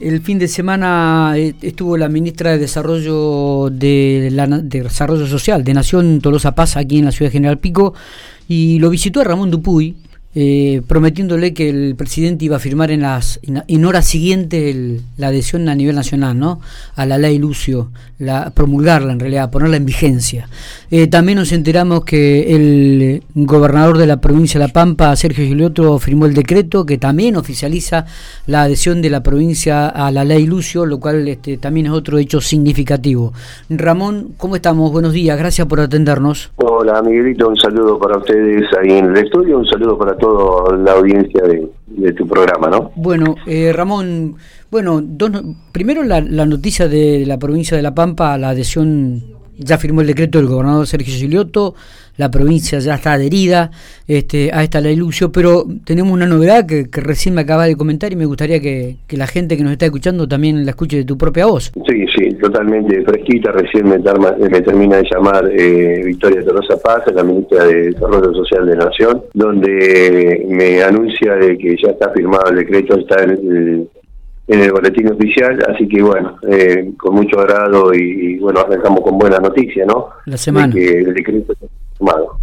El fin de semana eh, estuvo la ministra de Desarrollo de, la, de Desarrollo Social de Nación Tolosa Paz aquí en la ciudad de General Pico y lo visitó a Ramón Dupuy eh, prometiéndole que el presidente iba a firmar en las en horas siguientes la adhesión a nivel nacional no a la ley Lucio la promulgarla en realidad ponerla en vigencia. Eh, también nos enteramos que el gobernador de la provincia de La Pampa Sergio Gioliotto firmó el decreto que también oficializa la adhesión de la provincia a la ley Lucio lo cual este, también es otro hecho significativo. Ramón cómo estamos buenos días gracias por atendernos. Hola Miguelito un saludo para ustedes ahí en el estudio un saludo para toda la audiencia de, tu programa, ¿no? Bueno, eh, Ramón, bueno, primero la, la, noticia de la provincia de La Pampa, la adhesión, ya firmó el decreto del gobernador Sergio Silioto, la provincia ya está adherida este, a esta ley Lucio, pero tenemos una novedad que, recién me acaba de comentar y me gustaría que, la gente que nos está escuchando también la escuche de tu propia voz. Sí, sí, totalmente fresquita, recién me, termina de llamar eh, Victoria Torosa Paz, la ministra de Desarrollo Social de Nación, donde me anuncia de que ya está firmado el decreto, está en el en el boletín oficial, así que bueno, eh, con mucho agrado y, bueno, arrancamos con buena noticia, ¿no? La semana. que el decreto está firmado.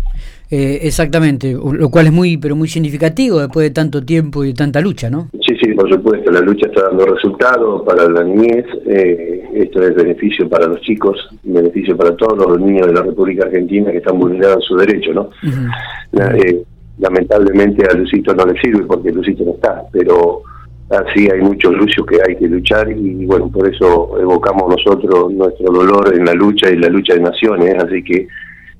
Eh, exactamente, lo cual es muy, pero muy significativo después de tanto tiempo y de tanta lucha, ¿no? Sí, sí, por supuesto, la lucha está dando resultados para la niñez, eh, esto es beneficio para los chicos, beneficio para todos los niños de la República Argentina que están vulnerados su derecho, ¿no? Eh, lamentablemente a Lucito no le sirve porque Lucito no está, pero así hay muchos luchos que hay que luchar y bueno, por eso evocamos nosotros nuestro dolor en la lucha y la lucha de naciones, así que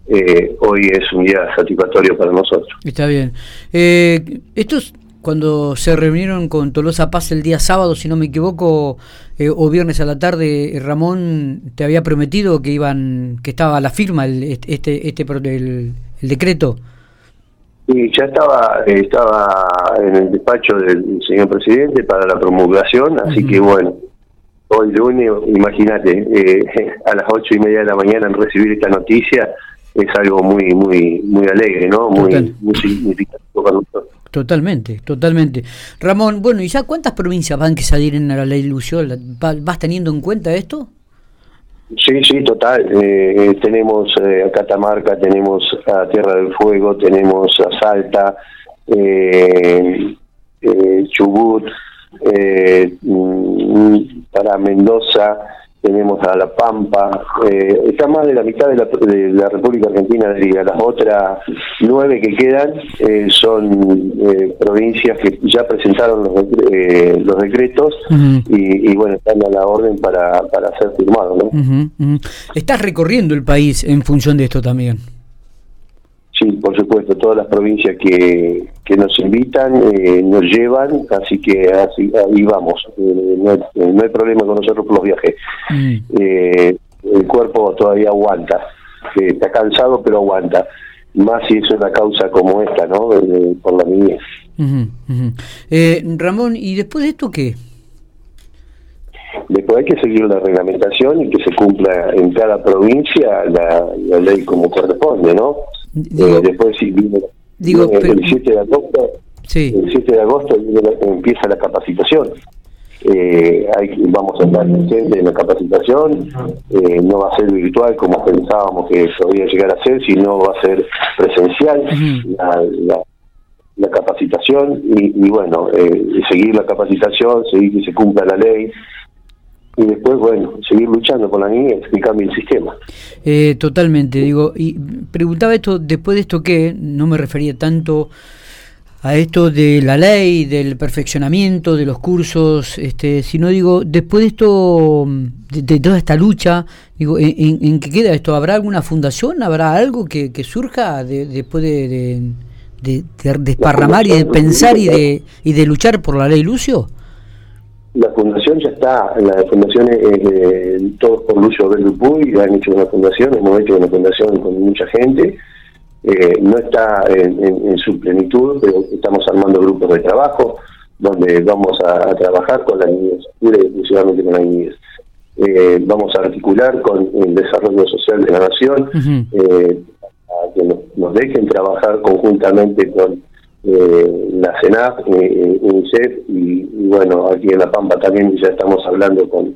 eh, hoy es un día satisfactorio para nosotros. Está bien. Eh, estos cuando se reunieron con Tolosa Paz el día sábado, si no me equivoco, eh, o viernes a la tarde, Ramón te había prometido que iban, que estaba a la firma el, este, este, el, el decreto. Sí, ya estaba, estaba en el despacho del señor presidente para la promulgación, así que bueno, hoy lunes, imagínate, eh, a las ocho y media de la mañana en recibir esta noticia es algo muy, muy, muy alegre, ¿no? Muy, muy significativo para nosotros. Totalmente, totalmente. Ramón, bueno, ¿y ya cuántas provincias van que se adhieren a la ley Lucio? ¿Vas teniendo en cuenta esto? Sí, sí, total. Eh, tenemos eh, a Catamarca, tenemos a Tierra del Fuego, tenemos a Salta, eh, Chubut, mm, para Mendoza, tenemos a La Pampa, eh, está más de la mitad de la, de la República Argentina, diría. Las otras nueve que quedan eh, son eh, provincias que ya presentaron los, eh, los decretos y, bueno, están a la orden para, para ser firmados. ¿no? Estás recorriendo el país en función de esto también. Sí, por supuesto, todas las provincias que, que nos invitan eh, nos llevan, así que así, ahí vamos. Eh, no, hay, no, hay, problema con nosotros por los viajes. Mm. Eh, el cuerpo todavía aguanta, está cansado pero aguanta. Más si es una causa como esta, ¿no? por la niñez. Ramón, ¿y después de esto qué? Después hay que seguir la reglamentación y que se cumpla en cada provincia la, la ley como corresponde, ¿no? Eh, después sí, digo, el 7 de agosto, el 7 de agosto empieza la capacitación. Eh, hay, vamos a estar presentes en la capacitación, eh, no va a ser virtual como pensábamos que podía llegar a ser, sino va a ser presencial la, la, capacitación. Y, y bueno, seguir la capacitación, seguir que se cumpla la ley, y después, bueno, seguir luchando con la niñez que cambie el sistema. Eh, totalmente, digo, y preguntaba esto, después de esto que no me refería tanto a esto de la ley, del perfeccionamiento, de los cursos, este, sino digo, después de esto, de, toda esta lucha, digo, ¿en, qué queda esto? ¿Habrá alguna fundación? ¿Habrá algo que, surja después de, de, de, desparramar y de pensar y de, y de luchar por la ley Lucio? La fundación ya está, la fundación es eh, todos por Lucio Puy, han hecho una fundación, hemos hecho una fundación con mucha gente, eh, no está en, su plenitud, pero estamos armando grupos de trabajo donde vamos a, trabajar con las niñas, pura y exclusivamente con las niñas. Eh, vamos a articular con el desarrollo social de la nación, a que nos, dejen trabajar conjuntamente con eh, la CENAF, eh, UNICEF y, bueno, aquí en La Pampa también ya estamos hablando con,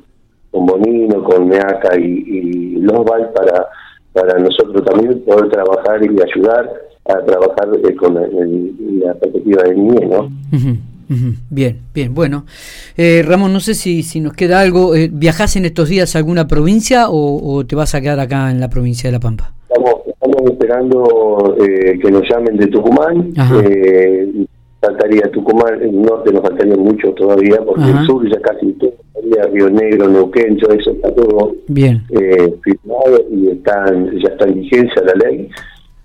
con Bonino, con Meaca y, y Losval para, para nosotros también poder trabajar y ayudar a trabajar con la, perspectiva de niñez, ¿no? Bien, bien, bueno. Eh, Ramón, no sé si, si nos queda algo. Eh, ¿Viajás en estos días a alguna provincia o, te vas a quedar acá en la provincia de La Pampa? Estamos, estamos esperando eh, que nos llamen de Tucumán. Eh, faltaría Tucumán, el norte nos faltaría mucho todavía, porque el sur ya casi todo, Río Negro, Neuquén, todo eso está todo bien firmado y están, ya está en vigencia la ley.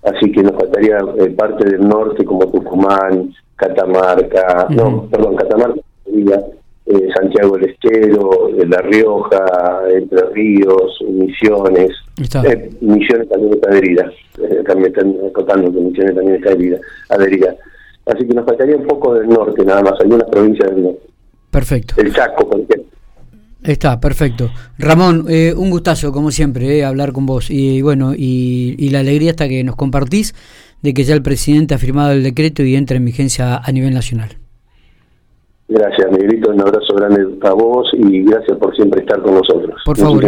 Así que nos faltaría parte del norte como Tucumán, Catamarca, no, perdón, Catamarca, eh, Santiago del Estero, de La Rioja, Entre Ríos, Misiones. Eh, Misiones también está adherida, eh, también están contando que Misiones también está adherida, adherida. Así que nos faltaría un poco del norte, nada más, algunas provincias del norte. Perfecto. El Chaco, por ejemplo. Está, perfecto. Ramón, eh, un gustazo, como siempre, hablar con vos. Y bueno, y, y la alegría hasta que nos compartís de que ya el presidente ha firmado el decreto y entra en vigencia a nivel nacional. Gracias, Miguelito. Un abrazo grande a vos y gracias por siempre estar con nosotros. Por favor.